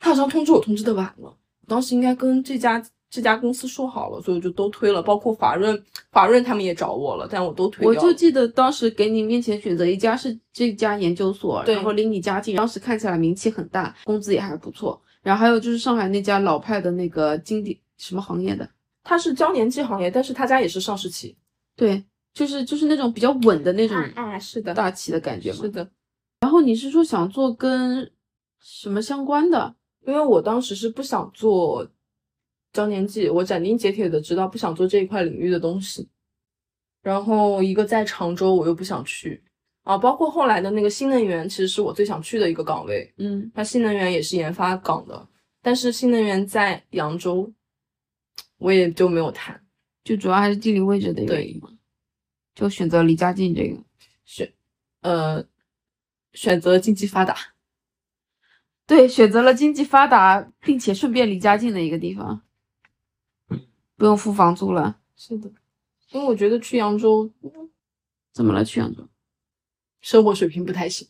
[SPEAKER 2] 他好像通知我通知的晚了，我当时应该跟这家这家公司说好了，所以我就都推了，包括华润，华润他们也找我了，但我都推
[SPEAKER 1] 我。就记得当时给你面前选择一家是这家研究所，然后离你家近，当时看起来名气很大，工资也还不错。然后还有就是上海那家老派的那个经典什么行业的，
[SPEAKER 2] 他是胶粘剂行业，但是他家也是上市企。
[SPEAKER 1] 对，就是就是那种比较稳的那种
[SPEAKER 2] 啊，是的，
[SPEAKER 1] 大企的感觉嘛。
[SPEAKER 2] 是的。
[SPEAKER 1] 然后你是说想做跟什么相关的？
[SPEAKER 2] 因为我当时是不想做交年纪，我斩钉截铁的知道不想做这一块领域的东西。然后一个在常州，我又不想去啊，包括后来的那个新能源，其实是我最想去的一个岗位。
[SPEAKER 1] 嗯，
[SPEAKER 2] 它新能源也是研发岗的，但是新能源在扬州，我也就没有谈。
[SPEAKER 1] 就主要还是地理位置的原因嘛，就选择离家近这个。
[SPEAKER 2] 选呃选择经济发达，
[SPEAKER 1] 对，选择了经济发达并且顺便离家近的一个地方，不用付房租了。
[SPEAKER 2] 是的，因为我觉得去扬州
[SPEAKER 1] 怎么了？去扬州？
[SPEAKER 2] 生活水平不太行。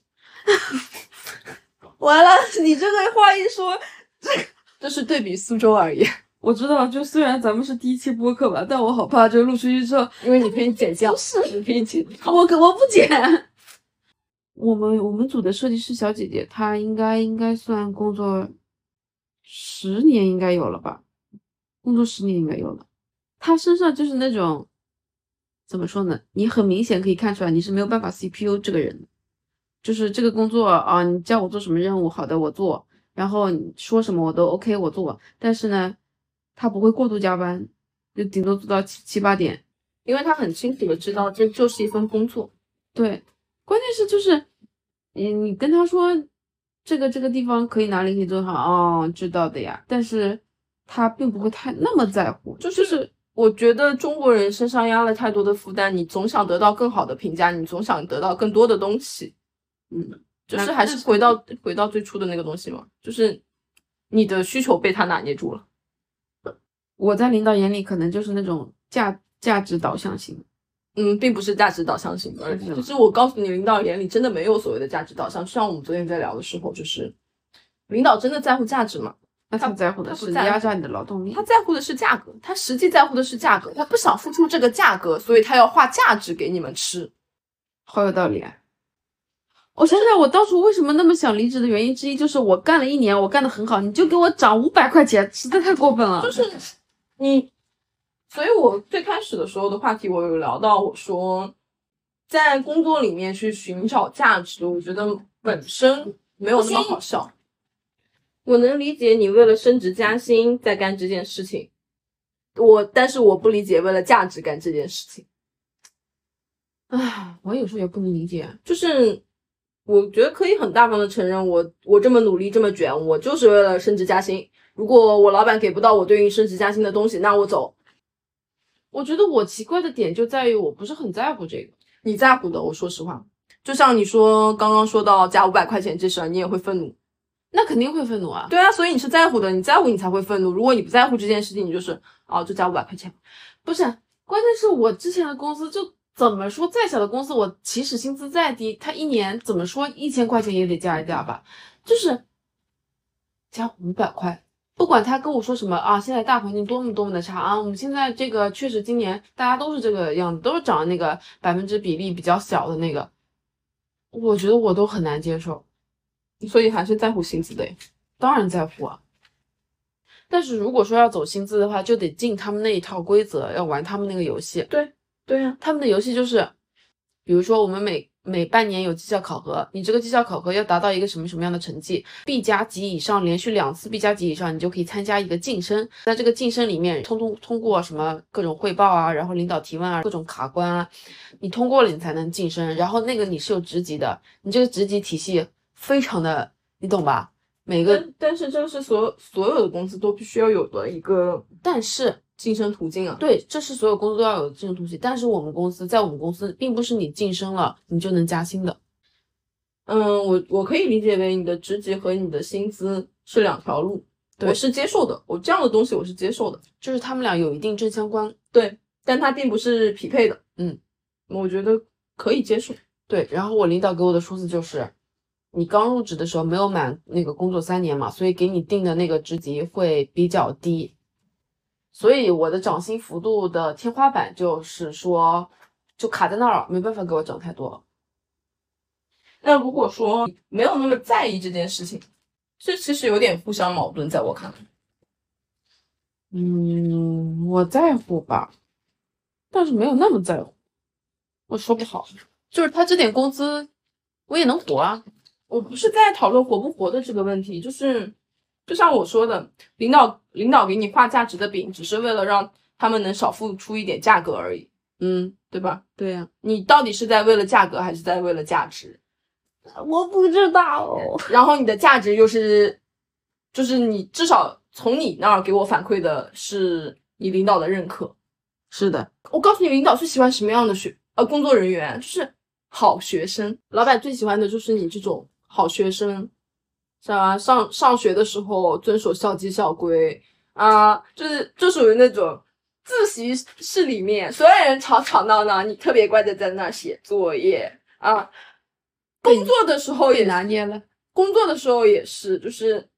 [SPEAKER 1] 完了，你这个话一说，
[SPEAKER 2] 这这是对比苏州而言，
[SPEAKER 1] 我知道，就虽然咱们是第一期播客吧，但我好怕就录出去之后，
[SPEAKER 2] 因为你可以剪掉，你可以剪。
[SPEAKER 1] 我可我不剪。我们我们组的设计师小姐姐，她应该应该算工作十年应该有了吧，工作十年应该有了。他身上就是那种怎么说呢？你很明显可以看出来你是没有办法 CPU 这个人的，就是这个工作啊，你叫我做什么任务，好的我做，然后你说什么我都 OK 我做，但是呢，他不会过度加班，就顶多做到七七八点，
[SPEAKER 2] 因为他很清楚的知道这就是一份工作。
[SPEAKER 1] 对，关键是就是，你你跟他说这个这个地方可以哪里可以做好，哦，知道的呀，但是他并不会太那么在乎，
[SPEAKER 2] 就
[SPEAKER 1] 就是
[SPEAKER 2] 我觉得中国人身上压了太多的负担，你总想得到更好的评价，你总想得到更多的东西，
[SPEAKER 1] 嗯，
[SPEAKER 2] 就是还是回到回到最初的那个东西嘛，就是你的需求被他拿捏住了。
[SPEAKER 1] 我在领导眼里可能就是那种价价值导向型，
[SPEAKER 2] 嗯，并不是价值导向型的，而
[SPEAKER 1] 是
[SPEAKER 2] 就是我告诉你，领导眼里真的没有所谓的价值导向。就像我们昨天在聊的时候，就是领导真的在乎价值吗？
[SPEAKER 1] 那他在乎的是压榨你的劳动力
[SPEAKER 2] 他。在乎的是价格，他实际在乎的是价格，他不想付出这个价格，所以他要画价值给你们吃。
[SPEAKER 1] 好有道理啊！我想想，我当初为什么那么想离职的原因之一，就是我干了一年，我干的很好，你就给我涨五百块钱，实在太过分了。
[SPEAKER 2] 就是你，所以我最开始的时候的话题，我有聊到，我说在工作里面去寻找价值，我觉得本身没有那么好笑。我能理解你为了升职加薪在干这件事情，我但是我不理解为了价值干这件事情。
[SPEAKER 1] 唉，我有时候也不能理解。
[SPEAKER 2] 就是我觉得可以很大方的承认我，我这么努力这么卷，我就是为了升职加薪。如果我老板给不到我对应升职加薪的东西，那我走。
[SPEAKER 1] 我觉得我奇怪的点就在于我不是很在乎这个。
[SPEAKER 2] 你在乎的，我说实话，就像你说刚刚说到加五百块钱这事儿，你也会愤怒。
[SPEAKER 1] 那肯定会愤怒啊！
[SPEAKER 2] 对啊，所以你是在乎的，你在乎你才会愤怒。如果你不在乎这件事情，你就是哦，就加五百块钱，
[SPEAKER 1] 不是。关键是我之前的公司就怎么说，再小的公司，我起始薪资再低，他一年怎么说一千块钱也得加一加吧，就是加五百块。不管他跟我说什么啊，现在大环境多么多么的差啊，我们现在这个确实今年大家都是这个样子，都是涨那个百分之比例比较小的那个，我觉得我都很难接受，
[SPEAKER 2] 所以还是在乎薪资的，
[SPEAKER 1] 当然在乎啊。但是如果说要走薪资的话，就得进他们那一套规则，要玩他们那个游戏。
[SPEAKER 2] 对对呀，
[SPEAKER 1] 他们的游戏就是，比如说我们每。每半年有绩效考核，你这个绩效考核要达到一个什么什么样的成绩？B 加级以上，连续两次 B 加级以上，你就可以参加一个晋升。在这个晋升里面，通通通过什么各种汇报啊，然后领导提问啊，各种卡关啊，你通过了你才能晋升。然后那个你是有职级的，你这个职级体系非常的，你懂吧？每个
[SPEAKER 2] 但是这是所所有的公司都必须要有的一个，
[SPEAKER 1] 但是。
[SPEAKER 2] 晋升途径啊，
[SPEAKER 1] 对，这是所有公司都要有的晋升途径。但是我们公司在我们公司，并不是你晋升了你就能加薪的。
[SPEAKER 2] 嗯，我我可以理解为你的职级和你的薪资是两条路，我是接受的。我这样的东西我是接受的，
[SPEAKER 1] 就是他们俩有一定正相关，
[SPEAKER 2] 对，但它并不是匹配的。
[SPEAKER 1] 嗯，
[SPEAKER 2] 我觉得可以接受。
[SPEAKER 1] 对，然后我领导给我的数字就是，你刚入职的时候没有满那个工作三年嘛，所以给你定的那个职级会比较低。所以我的涨薪幅度的天花板就是说，就卡在那儿了，没办法给我涨太多。
[SPEAKER 2] 那如果说没有那么在意这件事情，这其实有点互相矛盾，在我看来。
[SPEAKER 1] 嗯，我在乎吧，但是没有那么在乎。我说不好，就是他这点工资，我也能活啊。
[SPEAKER 2] 我不是在讨论活不活的这个问题，就是。就像我说的，领导领导给你画价值的饼，只是为了让他们能少付出一点价格而已，
[SPEAKER 1] 嗯，
[SPEAKER 2] 对吧？
[SPEAKER 1] 对呀，
[SPEAKER 2] 你到底是在为了价格，还是在为了价值？
[SPEAKER 1] 我不知道。
[SPEAKER 2] 然后你的价值又是，就是你至少从你那儿给我反馈的是你领导的认可。
[SPEAKER 1] 是的，
[SPEAKER 2] 我告诉你，领导最喜欢什么样的学呃工作人员，就是好学生。老板最喜欢的就是你这种好学生。是吧？上上学的时候遵守校纪校规啊，就是就属于那种自习室里面所有人吵吵闹闹，你特别乖的在那写作业啊。工作的时候也
[SPEAKER 1] 拿捏了，
[SPEAKER 2] 工作的时候也是，就是。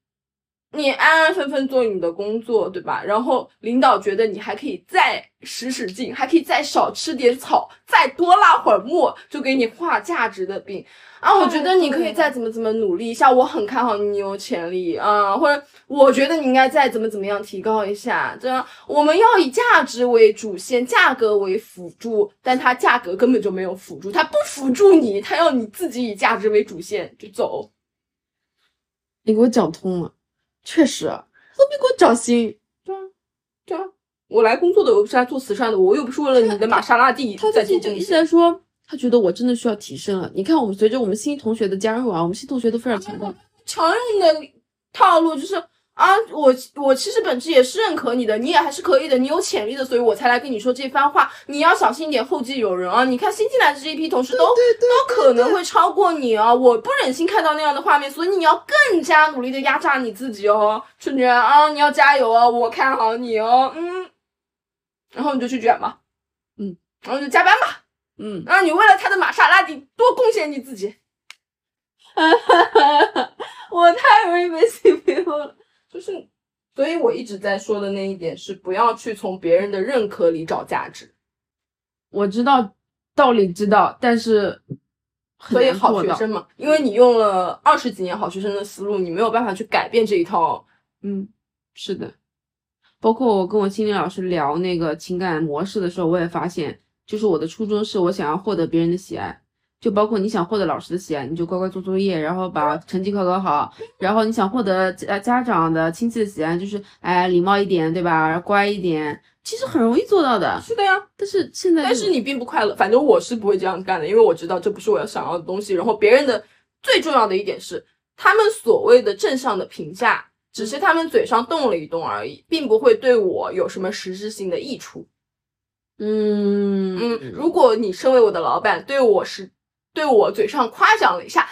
[SPEAKER 2] 你安安分分做你的工作，对吧？然后领导觉得你还可以再使使劲，还可以再少吃点草，再多拉会儿磨，就给你画价值的饼啊！我觉得你可以再怎么怎么努力一下，我很看好你，你有潜力啊！或者我觉得你应该再怎么怎么样提高一下，这样我们要以价值为主线，价格为辅助，但它价格根本就没有辅助，它不辅助你，它要你自己以价值为主线就走。
[SPEAKER 1] 你给我讲通了。确实，何必给我涨薪？
[SPEAKER 2] 对啊，对啊，我来工作的，我不是来做慈善的，我又不是为了你的玛莎拉蒂。
[SPEAKER 1] 他最近就一直在说，他觉得我真的需要提升了。你看，我们随着我们新同学的加入啊，我们新同学都非常强大。
[SPEAKER 2] 常用的套路就是。啊，我我其实本质也是认可你的，你也还是可以的，你有潜力的，所以我才来跟你说这番话。你要小心一点，后继有人啊！你看新进来的这一批同事都都可能会超过你啊！我不忍心看到那样的画面，所以你要更加努力的压榨你自己哦，春娟啊，你要加油哦，我看好你哦，嗯，然后你就去卷吧，嗯，然后就加班吧，
[SPEAKER 1] 嗯，
[SPEAKER 2] 然后你为了他的玛莎拉蒂多贡献你自己，
[SPEAKER 1] 哈哈哈哈我太容易被 CPU 了。
[SPEAKER 2] 就是，所以我一直在说的那一点是，不要去从别人的认可里找价值。
[SPEAKER 1] 我知道道理知道，但是
[SPEAKER 2] 所以好学生嘛，因为你用了二十几年好学生的思路，你没有办法去改变这一套。
[SPEAKER 1] 嗯，是的。包括我跟我心理老师聊那个情感模式的时候，我也发现，就是我的初衷是我想要获得别人的喜爱。就包括你想获得老师的喜爱，你就乖乖做作业，然后把成绩考考好。然后你想获得家家长的亲戚的喜爱，就是哎礼貌一点，对吧？乖一点，其实很容易做到的。
[SPEAKER 2] 是的呀，
[SPEAKER 1] 但是现在，
[SPEAKER 2] 但是你并不快乐。反正我是不会这样干的，因为我知道这不是我要想要的东西。然后别人的最重要的一点是，他们所谓的正向的评价，只是他们嘴上动了一动而已，并不会对我有什么实质性的益处。
[SPEAKER 1] 嗯
[SPEAKER 2] 嗯，如果你身为我的老板，对我是对我嘴上夸奖了一下，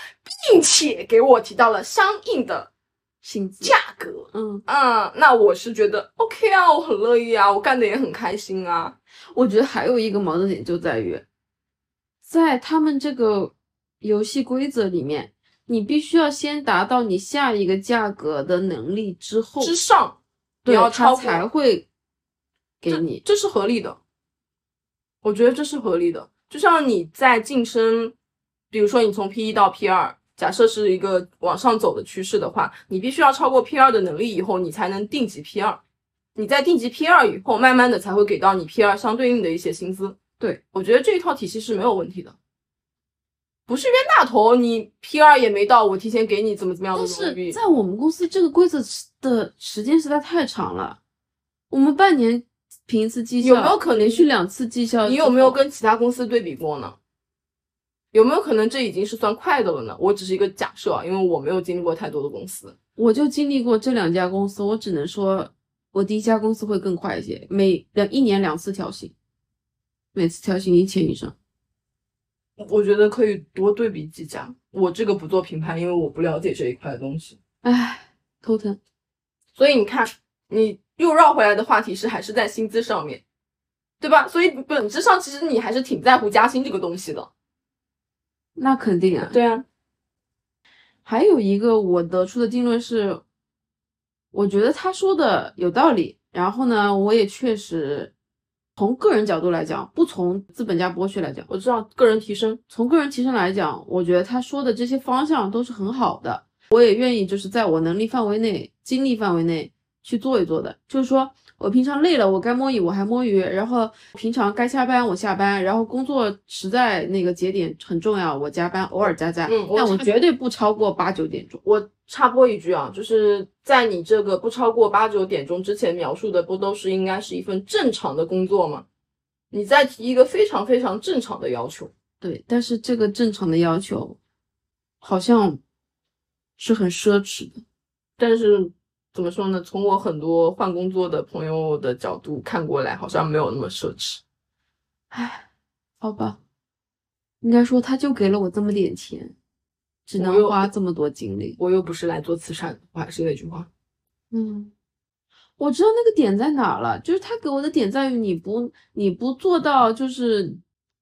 [SPEAKER 2] 并且给我提到了相应的
[SPEAKER 1] 薪资，
[SPEAKER 2] 价格，
[SPEAKER 1] 嗯，
[SPEAKER 2] 嗯，那我是觉得 OK 啊，我很乐意啊，我干的也很开心啊。
[SPEAKER 1] 我觉得还有一个矛盾点就在于，在他们这个游戏规则里面，你必须要先达到你下一个价格的能力之后，
[SPEAKER 2] 之上，你
[SPEAKER 1] 对他
[SPEAKER 2] 要超过
[SPEAKER 1] 才会给
[SPEAKER 2] 这
[SPEAKER 1] 你。
[SPEAKER 2] 这是合理的。我觉得这是合理的。就像你在晋升，比如说你从 P 一到 P 二，假设是一个往上走的趋势的话，你必须要超过 P 二的能力以后，你才能定级 P 二。你在定级 P 二以后，慢慢的才会给到你 P 二相对应的一些薪资。
[SPEAKER 1] 对
[SPEAKER 2] 我觉得这一套体系是没有问题的。不是冤大头，你 P 二也没到，我提前给你怎么怎么样的
[SPEAKER 1] 但
[SPEAKER 2] 荣誉
[SPEAKER 1] 是。在我们公司这个规则的时间实在太长了，我们半年评一次绩效，
[SPEAKER 2] 有没有可能
[SPEAKER 1] 连续两次绩效？
[SPEAKER 2] 你有没有？跟其他公司对比过呢？有没有可能这已经是算快的了呢？我只是一个假设啊，因为我没有经历过太多的公司。
[SPEAKER 1] 我就经历过这两家公司，我只能说，我第一家公司会更快一些，每两一年两次调薪，每次调薪一千以上。
[SPEAKER 2] 我觉得可以多对比几家。我这个不做评判，因为我不了解这一块的东西。
[SPEAKER 1] 唉，头疼。
[SPEAKER 2] 所以你看，你又绕回来的话题是还是在薪资上面，对吧？所以本质上其实你还是挺在乎加薪这个东西的。
[SPEAKER 1] 那肯定啊。
[SPEAKER 2] 对啊，
[SPEAKER 1] 还有一个我得出的定论是，我觉得他说的有道理。然后呢，我也确实从个人角度来讲，不从资本家剥削来讲，
[SPEAKER 2] 我知道个人提升，
[SPEAKER 1] 从个人提升来讲，我觉得他说的这些方向都是很好的。我也愿意就是在我能力范围内、精力范围内去做一做的。就是说我平常累了，我该摸鱼我还摸鱼，然后平常该下班我下班，然后工作实在那个节点很重要，我加班偶尔加加，
[SPEAKER 2] 嗯我
[SPEAKER 1] 但我绝对不超过八九点钟。
[SPEAKER 2] 我插播一句啊，就是在你这个不超过八九点钟之前描述的，不都是应该是一份正常的工作吗？你再提一个非常非常正常的要求，
[SPEAKER 1] 对，但是这个正常的要求好像是很奢侈的。
[SPEAKER 2] 但是怎么说呢？从我很多换工作的朋友的角度看过来，好像没有那么奢侈。
[SPEAKER 1] 唉，好吧，应该说他就给了我这么点钱，只能花这么多精力。
[SPEAKER 2] 我又不是来做慈善，我还是那句话，
[SPEAKER 1] 嗯，我知道那个点在哪了，就是他给我的点在于你不你不做到就是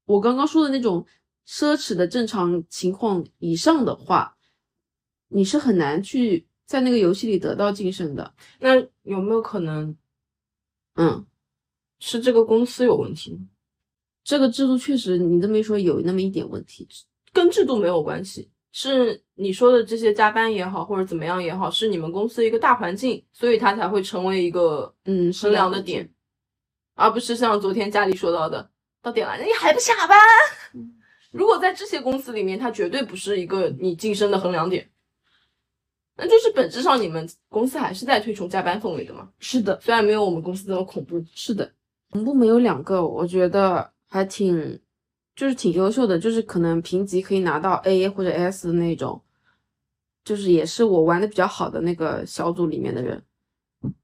[SPEAKER 1] 我刚刚说的那种奢侈的正常情况以上的话，你是很难去在那个游戏里得到晋升的。
[SPEAKER 2] 那有没有可能
[SPEAKER 1] 嗯，
[SPEAKER 2] 是这个公司有问题呢？
[SPEAKER 1] 这个制度确实你这么一说有那么一点问题。
[SPEAKER 2] 跟制度没有关系，是你说的这些加班也好，或者怎么样也好，是你们公司一个大环境，所以它才会成为一个
[SPEAKER 1] 嗯
[SPEAKER 2] 衡量的点，而不是像昨天家里说到的，到点了你还不下班。如果在这些公司里面，它绝对不是一个你晋升的衡量点，那就是本质上你们公司还是在推崇加班氛围的嘛。
[SPEAKER 1] 是的，
[SPEAKER 2] 虽然没有我们公司这么恐怖，
[SPEAKER 1] 是的，我们部门有两个，我觉得还挺，就是挺优秀的，就是可能评级可以拿到 A 或者 S 的那种，就是也是我玩的比较好的那个小组里面的人，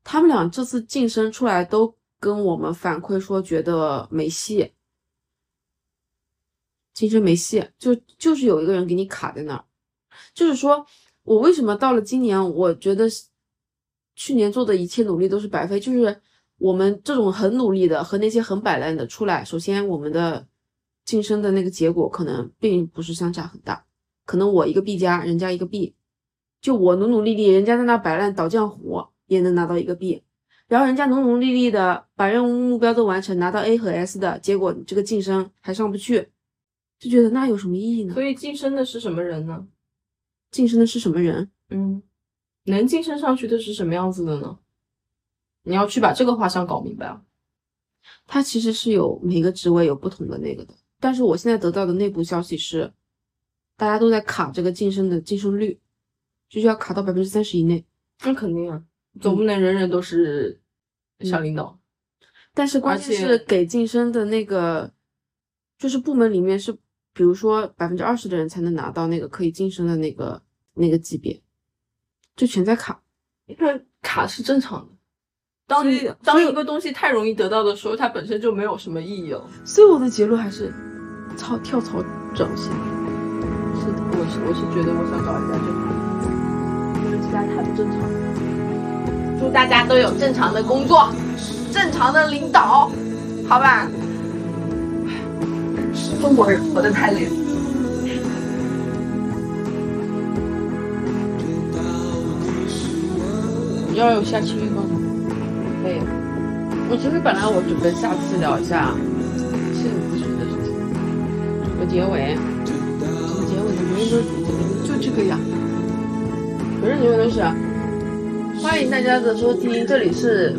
[SPEAKER 1] 他们俩这次晋升出来都跟我们反馈说觉得没戏，晋升没戏，就就是有一个人给你卡在那儿，就是说我为什么到了今年，我觉得去年做的一切努力都是白费，就是我们这种很努力的和那些很摆烂的出来，首先我们的晋升的那个结果可能并不是相差很大，可能我一个 B 加，人家一个 B，就我努努力力，人家在那摆烂倒浆糊也能拿到一个 B，然后人家努努力力的把任务目标都完成，拿到 A 和 S 的结果，这个晋升还上不去，就觉得那有什么意义呢？
[SPEAKER 2] 所以晋升的是什么人呢？
[SPEAKER 1] 晋升的是什么人？
[SPEAKER 2] 嗯，能晋升上去的是什么样子的呢？你要去把这个画像搞明白啊。
[SPEAKER 1] 它其实是有每个职位有不同的那个的，但是我现在得到的内部消息是，大家都在卡这个晋升的晋升率，就是要卡到百分之三十以内。
[SPEAKER 2] 那肯定啊，总不能人人都是小领导。
[SPEAKER 1] 但是关键是给晋升的那个，就是部门里面是，比如说百分之二十的人才能拿到那个可以晋升的那个那个级别，就全在卡。
[SPEAKER 2] 那卡是正常的。当你当一个东西太容易得到的时候，它本身就没有什么意义了。
[SPEAKER 1] 所以我的结论还是操跳槽找先。
[SPEAKER 2] 是的，我是我是觉得我想找一家正常的，因为其他太不正常了。祝大家都有正常的工作，正常的领导，好吧？中国人活得太累了。
[SPEAKER 1] 要有下期预告吗？
[SPEAKER 2] 可以。
[SPEAKER 1] 我其实本来我准备下次聊一下幸福学的事情，做个结尾。怎么结尾呢？没人都
[SPEAKER 2] 就这个呀。
[SPEAKER 1] 没人结尾都是。欢迎大家的收听，这里是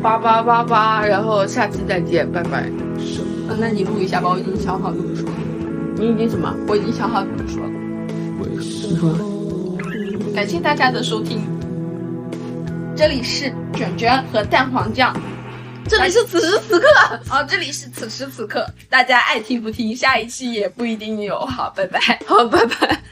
[SPEAKER 1] 八八八八，然后下期再见，拜拜。
[SPEAKER 2] 嗯，那你录一下吧，我已经想好怎么说了。
[SPEAKER 1] 你已经什么？
[SPEAKER 2] 我已经想好怎么说了。
[SPEAKER 1] 你说。
[SPEAKER 2] 感谢大家的收听，这里是卷卷和蛋黄酱，这里是此时此刻哦，这里是此时此刻，大家爱听不听，下一期也不一定有。好，拜拜。
[SPEAKER 1] 好，拜拜。